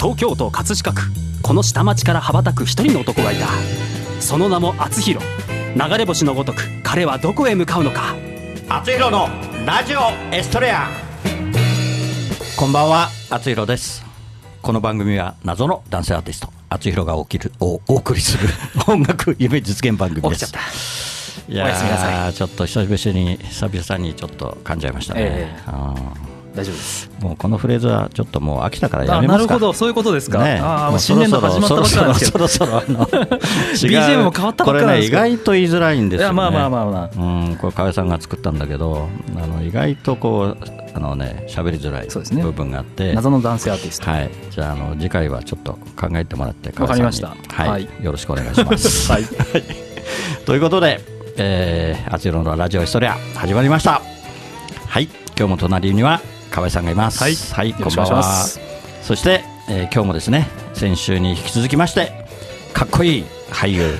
東京都葛飾区。この下町から羽ばたく一人の男がいた。その名も厚弘。流れ星のごとく彼はどこへ向かうのか。厚弘のラジオエストレア。こんばんは厚弘です。この番組は謎の男性アーティスト厚弘が起きるおお送りする 音楽夢実現番組です。い。やちょっと久しぶりに久々にちょっと噛んじゃいましたね、ええ。あ大丈夫です。ーもうこのフレーズはちょっともう飽きたからやあめますか。なるほど。そういうことですか、ね。あ新年度始まったばっかりなんですけど。そろそろそろそろ BGM も変わったばっかりなんですこれね意外と言いづらいんですよ、ね、まあまあまあまあ。うんこれ河合さんが作ったんだけどあの意外とこうあのね喋りづらい部分があって。謎の男性アーティスト。はい。じゃああの次回はちょっと考えてもらってわかりました。はい、はい。よろしくお願いします。はい。ということで、えー、あちらのラジオヒストリア始まりました。はい。今日も隣には河合さんがいます。はい。こんばんは。そして、えー今日もですね先週に引き続きましてかっこいい俳優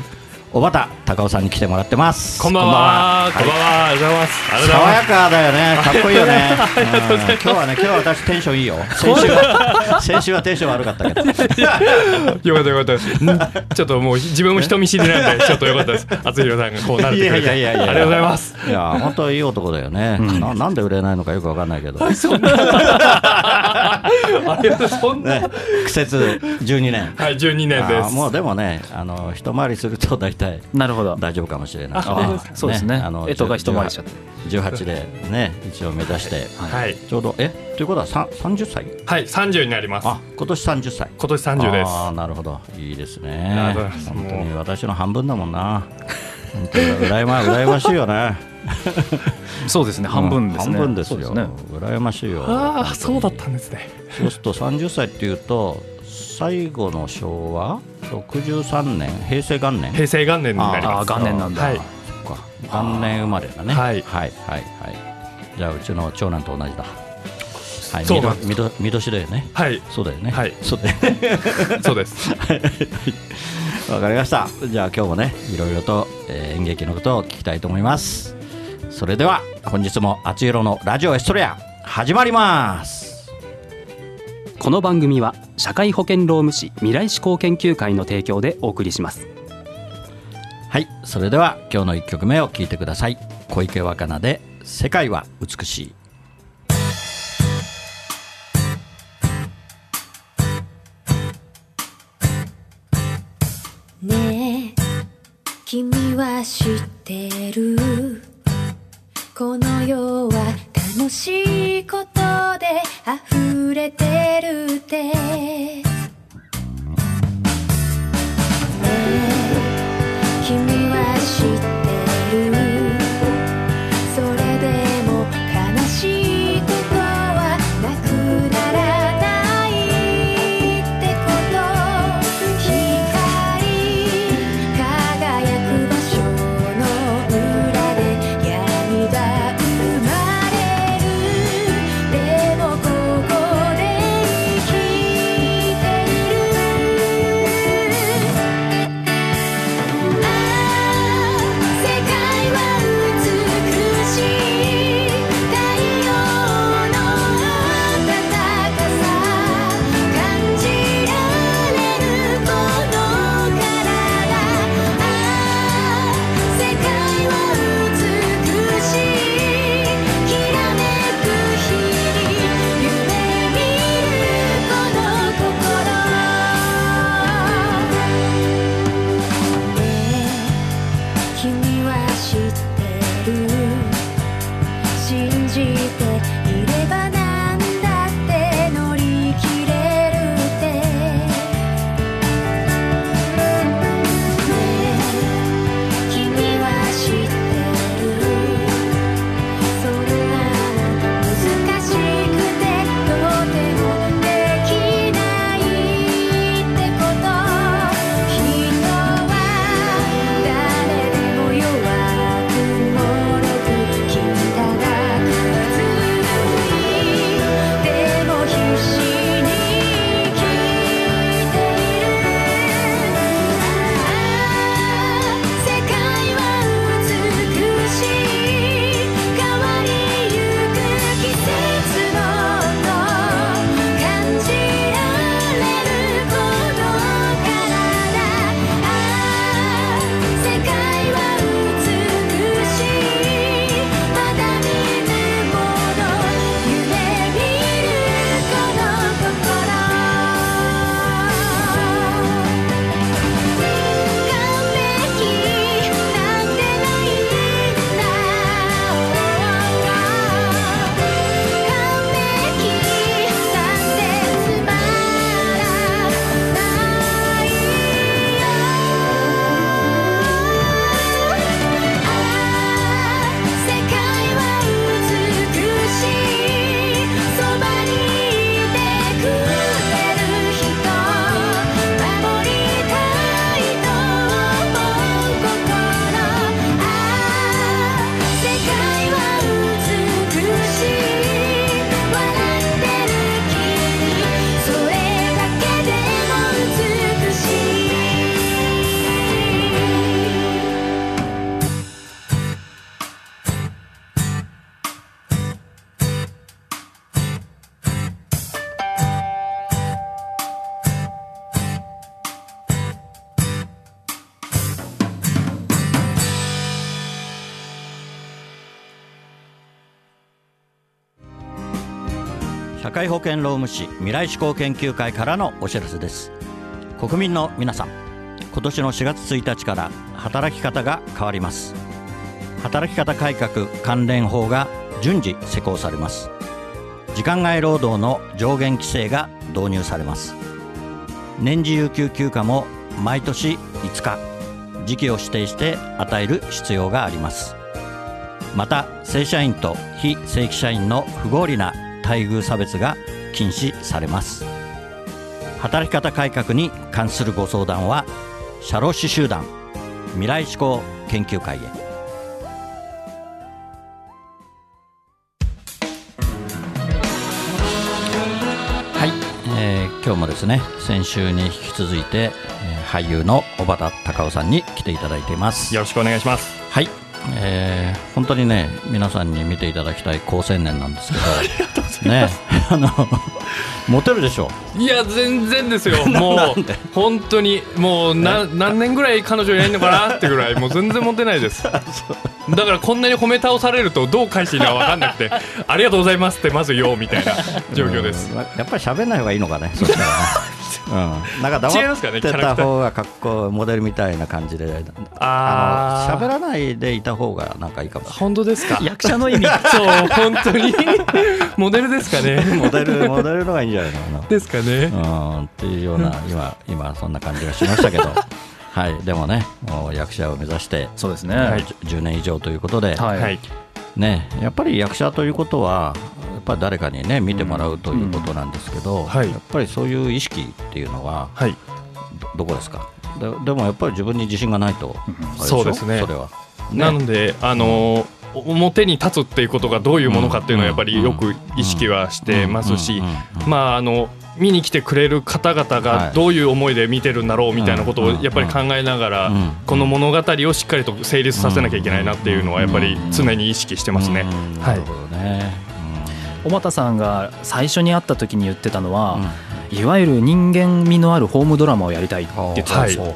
小畑隆夫さんに来てもらってますこんばんは。こんばんは。ありがとうございます。爽や。かだよね、かっこいいよね。うん今日はね、今日は私テンションいいよ。先週は、先週はテンション悪かったけど。よかったよかったです。んちょっともう自分も人見知りなんで ちょっとよかったです。厚弘さんがこうなって。いやいやいやいやありがとうございます。いや、本当いい男だよね。ななんで売れないのかよくわかんないけど。ありがとうそんな。ね、苦節12年。はい、12年です。もうでもね、あの一回りすると大体なるほど大丈夫かもしれないしあね。そうですね。あの干支が一回りしちゃって。18でね、一応目指して、はい。ちょうどえ？ということはさん30歳？はい、30になります。あ、今年30歳。今年30です。ああなるほど。いいですね。本当に私の半分だもんな。本当に。羨ま羨ましいよね。そうですね。半分ですね、半分ですよ。羨ましいよ。ああ、そうだったんですね。そうすると30歳っていうと最後の昭和？63年平成元年平成元年になりああます。元年なんだ、はい。そっか元年生まれだねはいはいはいはいじゃあうちの長男と同じだはいそうなんですみどみどみ年だよねはい。そうだよねはいそうだよね そうです。わかりました。じゃあ今日もね、いろいろと、えー演劇のことを聞きたいと思います。それでは本日もあつゆろのラジオエストレア始まります。この番組は社会保険労務士未来志向研究会の提供でお送りしますはい、それでは今日の一曲目を聞いてください。小池若菜で世界は美しい。ねえ君は知ってるこの世は楽しいことで溢れてるって。保険労務士未来志向研究会からのお知らせです。国民の皆さん今年の4月1日から働き方が変わります。働き方改革関連法が順次施行されます。時間外労働の上限規制が導入されます。年次有給休暇も毎年5日時期を指定して与える必要があります。また正社員と非正規社員の不合理な待遇差別が禁止されます。働き方改革に関するご相談は社労士集団未来志向研究会へ。はい、えー今日もですね先週に引き続いて、えー俳優の小畑隆夫さんに来ていただいています。よろしくお願いします。はい、えー本当にね皆さんに見ていただきたい好青年なんですけど ね。あのモテるでしょ。いや全然ですよ。もう本当にもうな何年ぐらい彼女いないのかな？ってぐらい。もう全然モテないです。だからこんなに褒め倒されるとどう返していいのか分かんなくてありがとうございますってまず言おうみたいな状況です。うんやっぱり喋んない方がいいのかねそしたらねうん、なんか黙ってた方がかっこいいモデルみたいな感じであー。あの喋らないでいた方がなんかいいかも本当ですか？役者の意味。そう本当に？モデルですかね？モデルモデルの方がいいんじゃないの？かなですかね。うん、っていうような、今、今そんな感じがしましたけど、はい、でもね、もう役者を目指して、そうですね。はいじゅ10年以上ということで、はいはいね、やっぱり役者ということは、やっぱり誰かにね、見てもらうということなんですけど、はい。やっぱりそういう意識っていうのは、はい。どどこですか？ででもやっぱり自分に自信がないと、そうですね。それは。なので、あのー表に立つっていうことがどういうものかっていうのはやっぱりよく意識はしてますしうんうんうんうんまああの見に来てくれる方々はい。がどういう思いで見てるんだろうみたいなことをやっぱり考えながらうんこの物語をしっかりと成立させなきゃいけないなっていうのはやっぱり常に意識してますね。うん。はないるほどね。小畑さんが最初に会った時に言ってたのは、うん。いわゆる人間味のあるホームドラマをやりたいって言ってたんですよ、はい。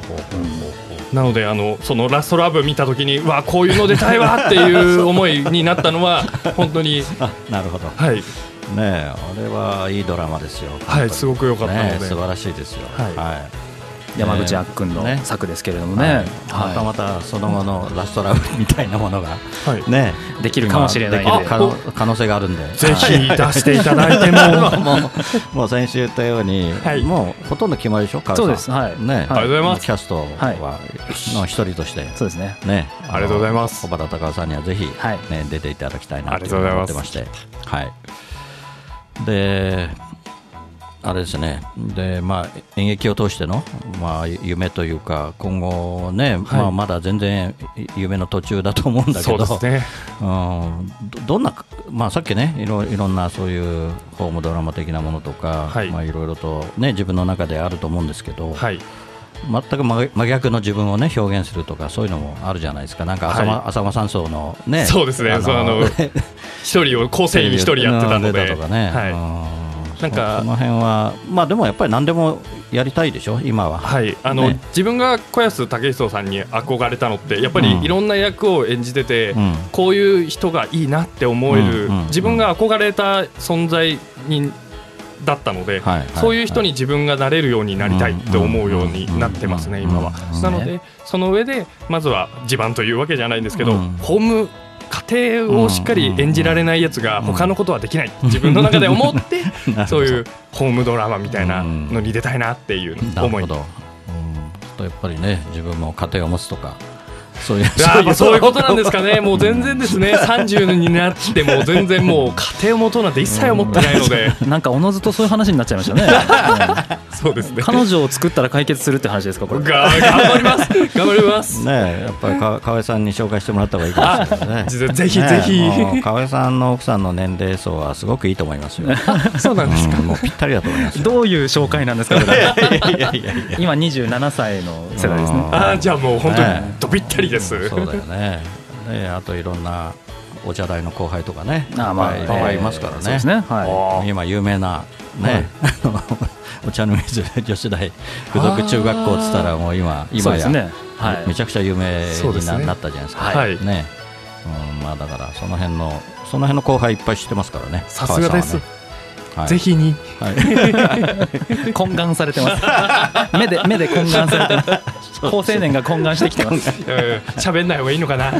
なのであのそのラストラブ見た時にうわこういうの出たいわっていう思いになったのは本当にあなるほど。はい ねえあれはいいドラマですよ。はいすごく良かったので。ねえ素晴らしいですよ。はい。はい。山口あっくんのね。作ですけれどもね、はい。はい。またまたその後のラストラブみたいなものがはい。ねできるかもしれない。可能可能性があるんで。ぜひ出していただいても。もうもう先週言ったように、はい。もうほとんど決まりでしょ、川そうさん。です。はい。ね、ありがとうございます。キャストは、の一人として、そうですね。ね、ありがとうございます。小畑隆夫さんにはぜひ、はい。ね出ていただきたいなありがとうございます。思ってまして、はい。で、あれですね、でまあ、演劇を通しての、まあ、夢というか、今後ね、まあ、まだ全然夢の途中だと思うんだけど、うん。どどんな、まあ、さっきねいろいろんなそういうホームドラマ的なものとか、はいい。まあ、いろいろと、ね、自分の中であると思うんですけど、はい全く真真逆の自分を、ね、表現するとかそういうのもあるじゃないですか。なんか浅間,、はい。浅間山荘の、ね、そうですね。あの 一人を構成員一人やってたので。出とかね、はい。うん。なんかそその辺は、まあ、でもやっぱり何でもやりたいでしょ、今は。はい、あの、ね。自分が小安武久さんに憧れたのってやっぱりうん。いろんな役を演じてて、うん。こういう人がいいなって思える、うん。うん。自分が憧れた存在にだったので、はいはいそういう人に自分がなれるようになりたいって思うようになってますね、うん今は。うんなのでその上でまずは地盤というわけじゃないんですけど、うんホーム家庭をしっかり演じられないやつが他のことはできない自分の中で思ってそういうホームドラマみたいなのに出たいなっていう思いうん、やっぱりね自分も家庭を持つとかそういうそういうこと。なんですかね、もう全然ですね、30になっても全然もう家庭を持とうなんて一切思ってないので、なんかおのずとそういう話になっちゃいましたね。そうですね。彼女を作ったら解決するって話ですかこれ。が頑張ります、頑張ります。ねえやっぱりか河合さんに紹介してもらった方がいいかもしれないね。ぜぜひ。ねぜひもう河合さんの奥さんの年齢層はすごくいいと思いますよ。そうなんですか。うんもうぴったりだと思いますよ。どういう紹介なんですか今27歳の世代ですね。あーじゃあもう本当にねどびったりです。そうだよね。ねあといろんなお茶代の後輩とかね、あーまあいっぱいいますからね。そうですね。はあー。今有名なね、あの お茶の水女子大附属中学校っつったらもう今今や、ね。はい。めちゃくちゃ有名にな,、ったじゃないですか。はい。ね、うん、まあだからその辺のその辺の後輩いっぱい知ってますからね。さすがです。はい。ぜひに。はい。懇願されてます。目で目で懇願されてます高青年が懇願してきてます。え ー喋んない方がいいのかな。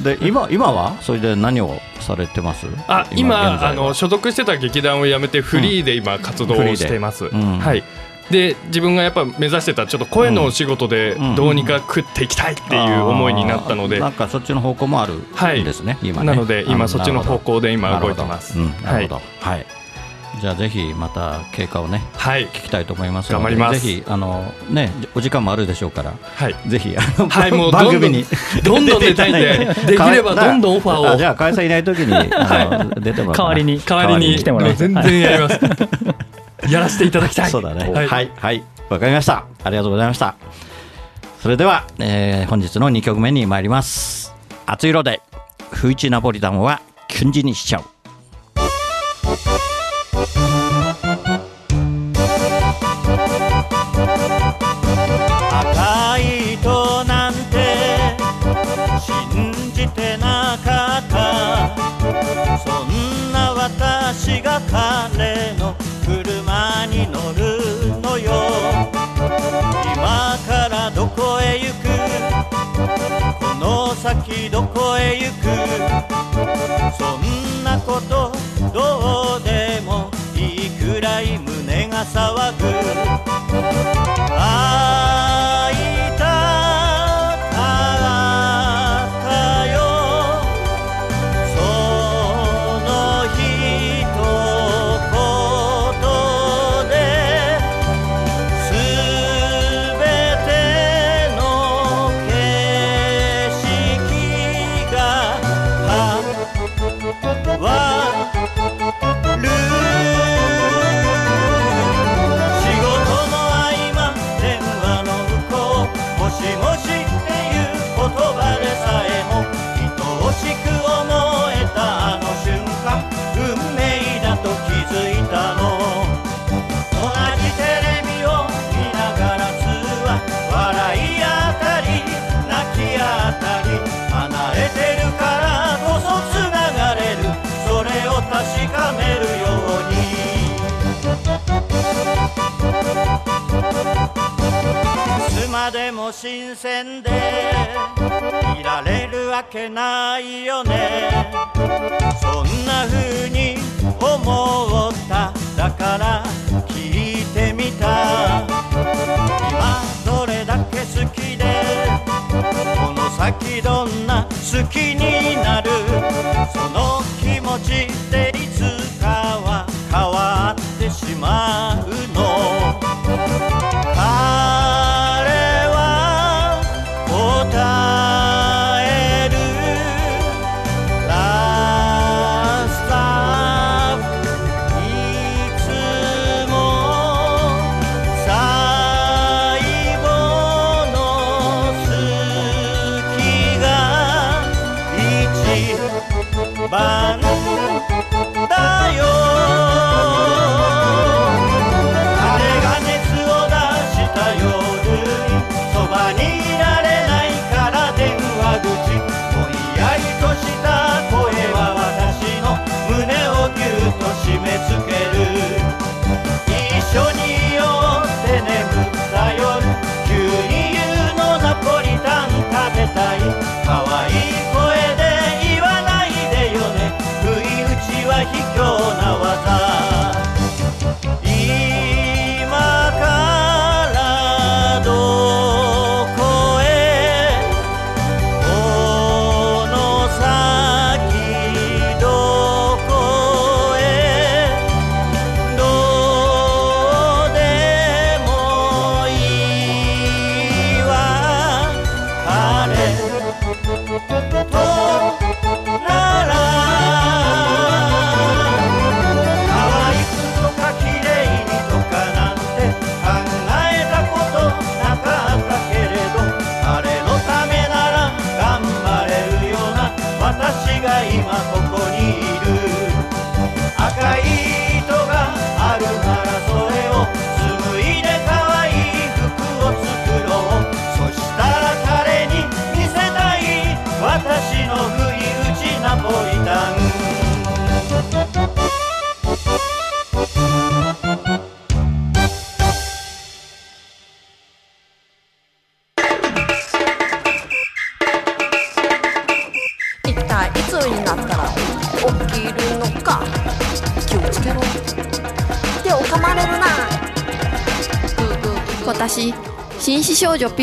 で今今は？それで何をされてます？あ現今あの所属してた劇団を辞めてフリーで今活動をしています、うんはい。で自分がやっぱ目指してたちょっと声のお仕事でうんどうにか食っていきたいっていう思いになったので、あーなんかそっちの方向もあるはいんですね、今ね。なので今あそっちの方向で今動いてます。なるほど。うんなるほど。ははい、じゃあぜひまた経過をねはい。聞きたいと思いますので頑張ります。ぜひあのねお時間もあるでしょうからはい。ぜひあの、はいもう番組に。どんどん出たいんで できればどんどんオファーを。あじゃあ河合さんいない時にあの出てもら代わりに代わりに来てもらい全然やります、やらせていただきたい。そうだね。ははい。い、はい、わ、かりました。ありがとうございました。それでは、えー本日の2曲目に参ります。熱い色で、不一ナポリタンはキュンジにしちゃう。赤い糸なんて信じてなかった。そんな私が彼の車に乗るのよ。今からどこへ行く？この先どこへ行く？そんなことどうが騒ぐ。までも新鮮でいられるわけないよね。そんな風に思った。だから聞いてみた。今どれだけ好きでこの先どんな好きになる。その気持ちで緒に寄って眠った夜牛乳のナポリタン食べたい。可愛い声で言わないでよね。不意打ちは卑怯な技。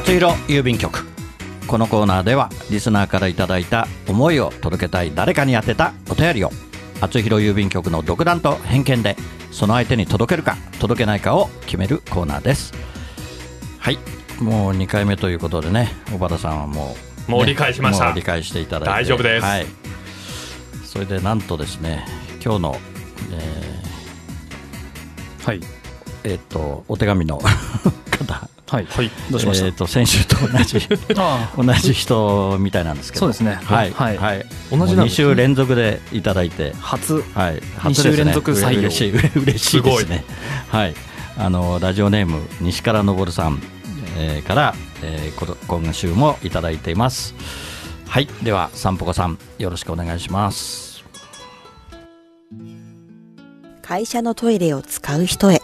厚弘郵便局。このコーナーではリスナーからいただいた思いを届けたい誰かに宛てたお便りを。厚弘郵便局の独断と偏見でその相手に届けるか届けないかを決めるコーナーです。はい。もう2回目ということでね。小原さんはもう、もう理解しました。もう理解していただいて。大丈夫です。はい、それでなんとですね今日のえはい。ーえーっとお手紙の方はい。はい。どうしました？えー、と先週と同じ あ同じ人みたいなんですけど。そうですね。はい。はい。はい。同じなん2ですね。週連続でいただいて。初。はい。二週連続採用。嬉しい。嬉しいですね。はい。あのラジオネーム西からのぼるさん、えーから、えー、こ今週もいただいています。はい。ではさんぽこさんよろしくお願いします。会社のトイレを使う人へ。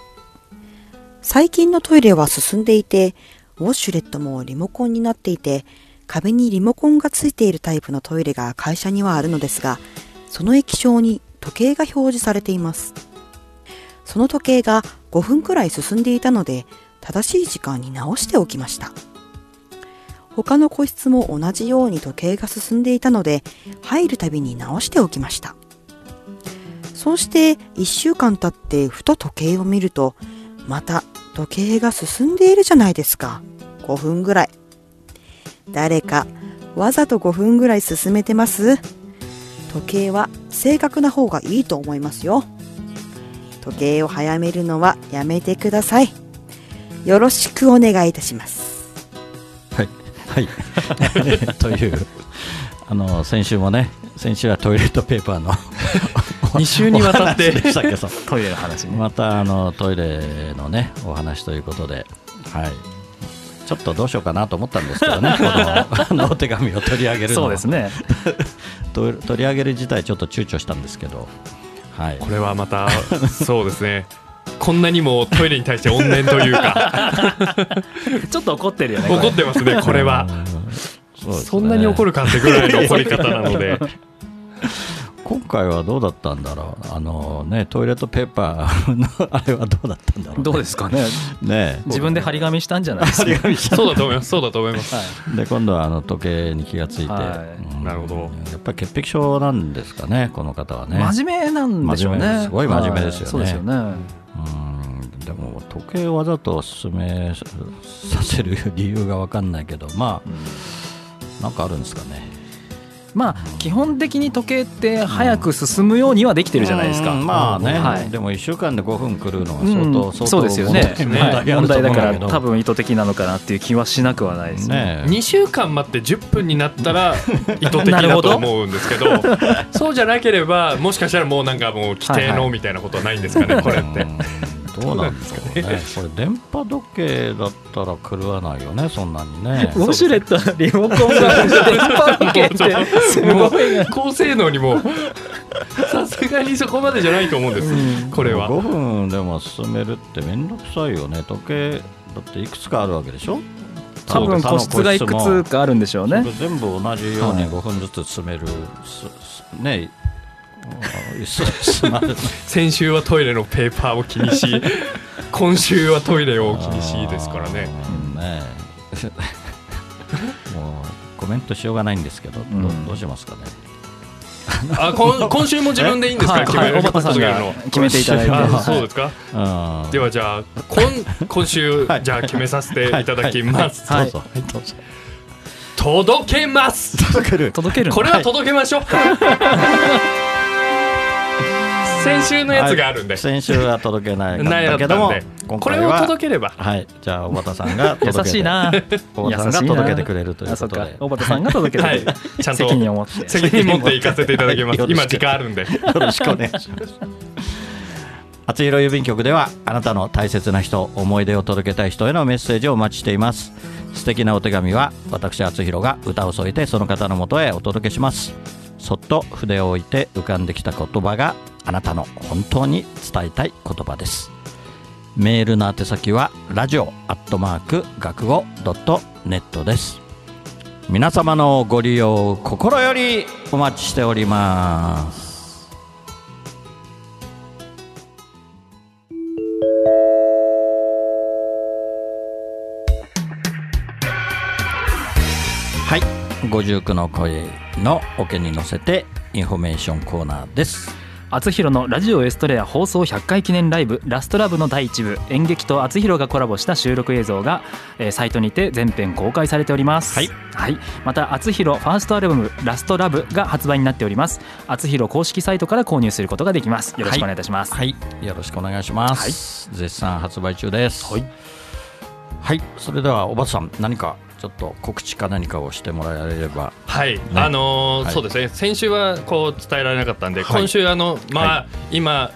最近のトイレは進んでいて、ウォッシュレットもリモコンになっていて、壁にリモコンがついているタイプのトイレが会社にはあるのですが、その液晶に時計が表示されています。その時計が5分くらい進んでいたので、正しい時間に直しておきました。他の個室も同じように時計が進んでいたので、入るたびに直しておきました。そうして1週間経ってふと時計を見ると、また時計が進んでいるじゃないですか。5分ぐらい。誰かわざと5分ぐらい進めてます？時計は正確な方がいいと思いますよ。時計を早めるのはやめてください。よろしくお願いいたします。はいはい というあの先週もね先週はトイレットペーパーの 2週にわたって。お話でしたけどトイレの話ね。またあのトイレのねお話ということで、はい、ちょっとどうしようかなと思ったんですけどね、このあのお手紙を取り上げるのそうですね。と取り上げる自体ちょっと躊躇したんですけど、はい、これはまたそうですね。こんなにもトイレに対して怨念というか。ちょっと怒ってるよね怒ってますねこれは。そんなに怒るかってぐらいの怒り方なので今回はどうだったんだろう。あのねトイレットペーパーのあれはどうだったんだろうどうですかね。ね。自分で張 り紙したんじゃないですか？そうだと思います。そうだと思います。で今度はあの時計に気がついて、はい。うんなるほど。やっぱり潔癖症なんですかねこの方はね。真面目なんでしょう真面目。ねすごい真面目ですよね。はい。そうですよね。うん。でも時計をわざと進めさせる理由が分かんないけどまあなんかあるんですかねまあ基本的に時計って早く進むようにはできてるじゃないですか、うんまあね、はい。でも1週間で5分来るのはうん相当、相当そうですよね。問題はい。問題だから多分意図的なのかなっていう気はしなくはないですね。ね2週間待って10分になったら 意図的だと思うんですけど。そうじゃなければもしかしたらもうなんかもう規定のみたいなことはないんですかね これって。うんどうなんですかね。これ電波時計だったら狂わないよねそんなにね。ウォシュレットのリモコンが電波時計ってすごいな高性能にもさすがにそこまでじゃないと思うんです、これは。5分でも進めるって面倒くさいよね。時計だっていくつかあるわけでしょ？多分個室がいくつかあるんでしょうね。全部同じようにはい。5分ずつ詰める、すすね先週はトイレのペーパーを気にし 今週はトイレを気にしですからね。うんね もうコメントしようがないんですけど、どん。どうしますかね。あ今今週も自分でいいんですか？はい決めるはい小畑さんが届けるの決めていただいて。そうですか？うん。ではじゃあ今今週じゃあ決めさせていただきます。はい。はい。どうぞ。届けます。届ける。届けるのこれは届けましょう 先週のやつがあるんで。先週は届けないだたけどもこれを届ければ。はいじゃあ小畑さんが届け 優てしいな。小畑さんが届けてくれるということで。小畑さんが届けてくれる、はい。ちゃんと責任を持って。責任持って行かせていただきます。今時間あるんでよろしくお願いします。厚弘郵便局ではあなたの大切な人思い出を届けたい人へのメッセージをお待ちしています。素敵なお手紙は私厚弘が歌を添えてその方のもとへお届けします。そっと筆を置いて浮かんできた言葉があなたの本当に伝えたい言葉です。メールの宛先はラジオアットマーク学語ドットネットです。皆様のご利用心よりお待ちしております。はい。59の声のオケに乗せてインフォメーションコーナーです。厚弘のラジオエストレア放送100回記念ライブラストラブの第1部演劇と厚弘がコラボした収録映像が、えーサイトにて全編公開されております。はい、また厚弘ファーストアルバムラストラブが発売になっております。厚弘公式サイトから購入することができます。よろしくお願いいたします、はい。よろしくお願いします、絶賛発売中です。はい、はい、それではおばさん何かちょっと告知か何かをしてもらえれば。はい、あのーはい。そうですね。先週はこう伝えられなかったんで、はい。今週あのまあ、は今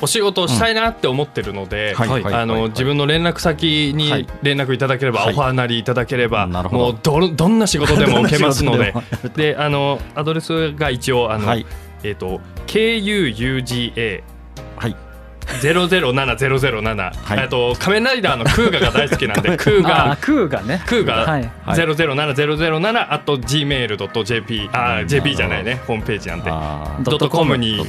お仕事をしたいなって思ってるので、はい。はい。あの、はい。自分の連絡先にはい。連絡いただければ、はい。オファーなりいただければ、なるほど。もうどどんな仕事でも受けますので であのアドレスが一応あの、はい。えっ、と KUUGA ゼロゼロ七ゼロゼロ七、えっ、と仮面ライダーのクーガが大好きなんで クーガ。ークーガね。クーガ、ゼロゼロ七ゼロゼロ七あと gmail.jp あ JP じゃないね。ホームページなんで。ドットコムに。ド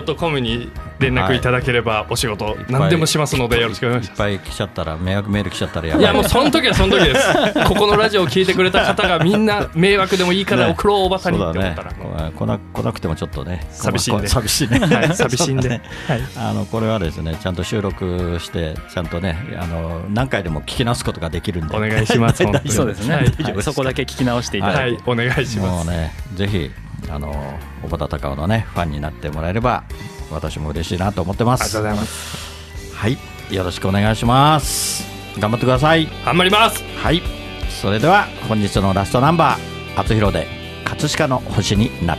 ットコム。に連絡いただければお仕事何でもしますのでよろしくお願いします、い、っぱい来ちゃったら迷惑メール来ちゃったらやい。やもうその時はその時です。ここのラジオを聞いてくれた方がみんな迷惑でもいいから送ろうおばさんにって、来なくてもちょっとね。寂しいね寂しいね、寂しいんで、はい、あのこれはですねちゃんと収録してちゃんとねあの何回でも聞き直すことができるんで。お願いします そうですね、はいはいそこだけ聞き直していただいて、はいお願いします。もうねぜひあの小畑隆夫のねファンになってもらえれば私も嬉しいなと思ってます。ありがとうございます。はいよろしくお願いします。頑張ってください。頑張ります。はいそれでは本日のラストナンバー厚弘で葛飾の星になっ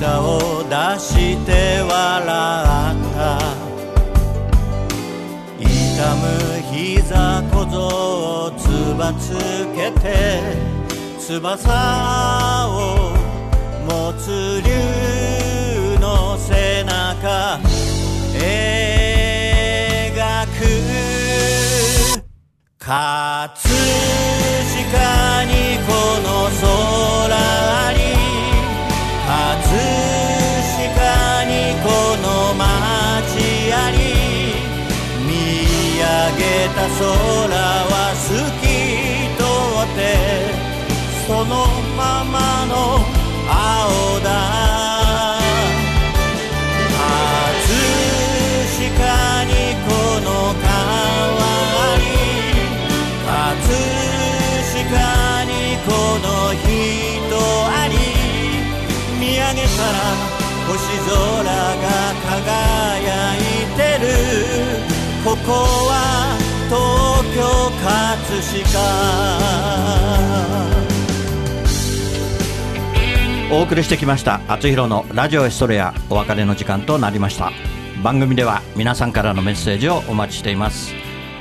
舌を出して笑った。痛む膝小僧をつばつけて翼を持つ竜の背中描く。葛飾にこの空あり。た空は透き通ってそのままの青だ。葛飾にこの川あり葛飾にこの人あり見上げたら星空が輝いてる。ここは東京葛飾。お送りしてきました「あつひろのラジオエストレア」お別れの時間となりました。番組では皆さんからのメッセージをお待ちしています。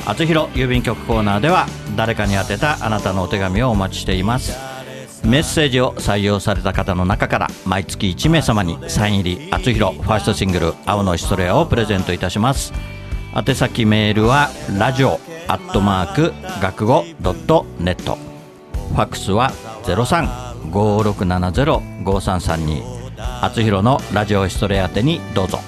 あつひろ郵便局コーナーでは誰かに宛てたあなたのお手紙をお待ちしています。メッセージを採用された方の中から毎月1名様にサイン入りあつひろファーストシングル「青のエストレア」をプレゼントいたします。宛先メールはラジオアットマーク学語ドットネット。ファックスは0356705332あつひろのラジオエストレア宛てにどうぞ。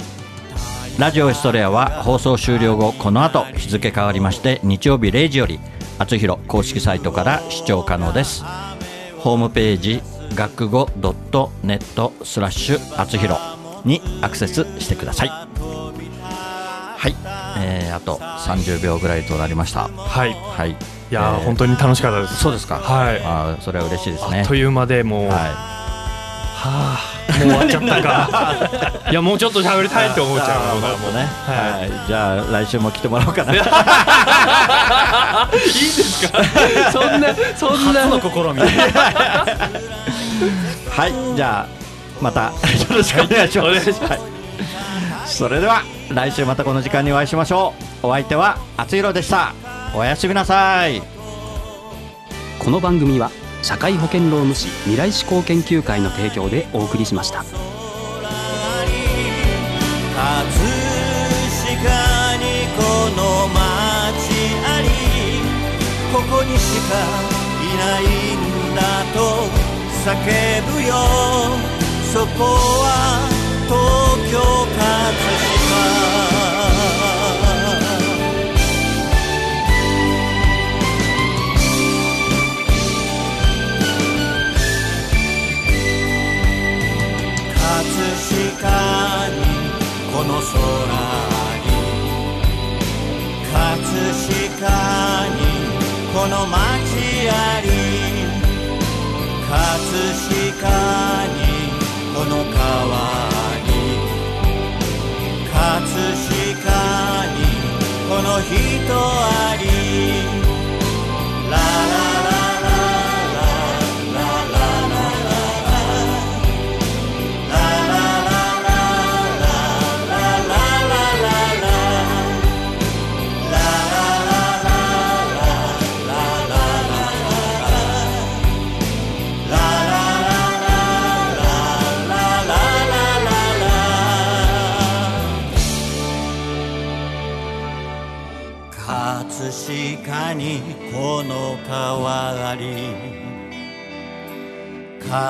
ラジオエストレアは放送終了後この後日付変わりまして日曜日0時よりあつひろ公式サイトから視聴可能です。ホームページ学語ドットネットスラッシュあつひろにアクセスしてください。はい、えー、あと30秒ぐらいとなりました。はい。はい。いやー、えー本当に楽しかったです。そうですか。はい。あーそれは嬉しいですね。あっという間でもう、ははあもう終わっちゃったか。いやもうちょっと喋りたいって思っちゃうもうあーもうね、はい、じゃあ来週も来てもらおうかな。いいですか？そんなそんな。試み。はい、じゃあまたよろしく。お願いします。はい。それでは来週またこの時間にお会いしましょう。お相手はあつひろでした。おやすみなさい。この番組は社会保険労務士未来志向研究会の提供でお送りしました葛飾にこの街ありここにしかいないんだと叫ぶよそこは東京葛飾この空に葛飾にこの街あり葛飾にこの川に葛飾にこの人あり。